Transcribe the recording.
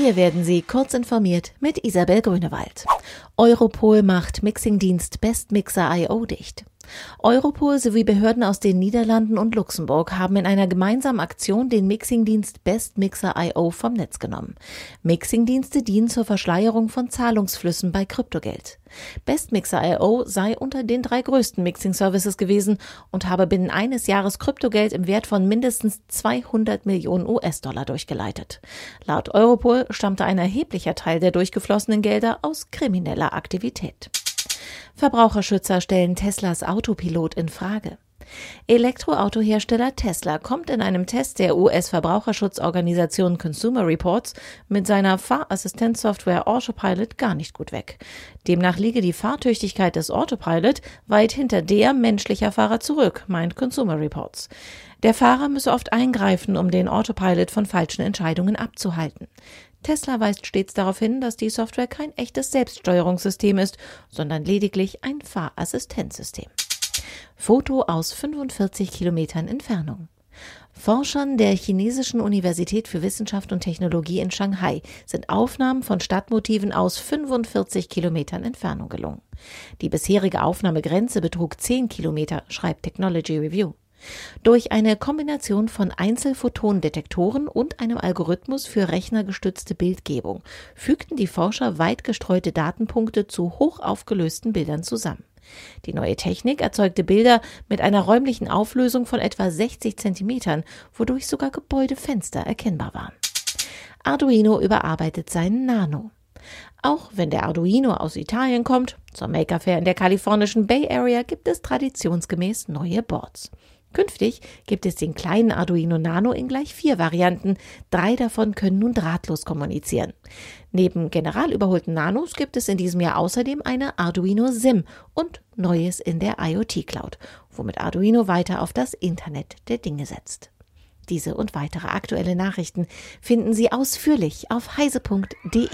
Hier werden Sie kurz informiert mit Isabel Grünewald. Europol macht Mixingdienst Bestmixer.io dicht. Europol sowie Behörden aus den Niederlanden und Luxemburg haben in einer gemeinsamen Aktion den Mixingdienst BestMixer.io vom Netz genommen. Mixingdienste dienen zur Verschleierung von Zahlungsflüssen bei Kryptogeld. BestMixer.io sei unter den drei größten Mixing-Services gewesen und habe binnen eines Jahres Kryptogeld im Wert von mindestens 200 Millionen US-Dollar durchgeleitet. Laut Europol stammte ein erheblicher Teil der durchgeflossenen Gelder aus krimineller Aktivität. Verbraucherschützer stellen Teslas Autopilot in Frage. Elektroautohersteller Tesla kommt in einem Test der US-Verbraucherschutzorganisation Consumer Reports mit seiner Fahrassistenzsoftware Autopilot gar nicht gut weg. Demnach liege die Fahrtüchtigkeit des Autopilot weit hinter der menschlicher Fahrer zurück, meint Consumer Reports. Der Fahrer müsse oft eingreifen, um den Autopilot von falschen Entscheidungen abzuhalten. Tesla weist stets darauf hin, dass die Software kein echtes Selbststeuerungssystem ist, sondern lediglich ein Fahrassistenzsystem. Foto aus 45 Kilometern Entfernung. Forschern der chinesischen Universität für Wissenschaft und Technologie in Shanghai sind Aufnahmen von Stadtmotiven aus 45 Kilometern Entfernung gelungen. Die bisherige Aufnahmegrenze betrug 10 Kilometer, schreibt Technology Review. Durch eine Kombination von Einzelphotondetektoren und einem Algorithmus für rechnergestützte Bildgebung fügten die Forscher weit gestreute Datenpunkte zu hoch aufgelösten Bildern zusammen. Die neue Technik erzeugte Bilder mit einer räumlichen Auflösung von etwa 60 Zentimetern, wodurch sogar Gebäudefenster erkennbar waren. Arduino überarbeitet seinen Nano. Auch wenn der Arduino aus Italien kommt, zur Maker Fair in der kalifornischen Bay Area gibt es traditionsgemäß neue Boards. Künftig gibt es den kleinen Arduino Nano in gleich vier Varianten. Drei davon können nun drahtlos kommunizieren. Neben general überholten Nanos gibt es in diesem Jahr außerdem eine Arduino SIM und Neues in der IoT Cloud, womit Arduino weiter auf das Internet der Dinge setzt. Diese und weitere aktuelle Nachrichten finden Sie ausführlich auf heise.de.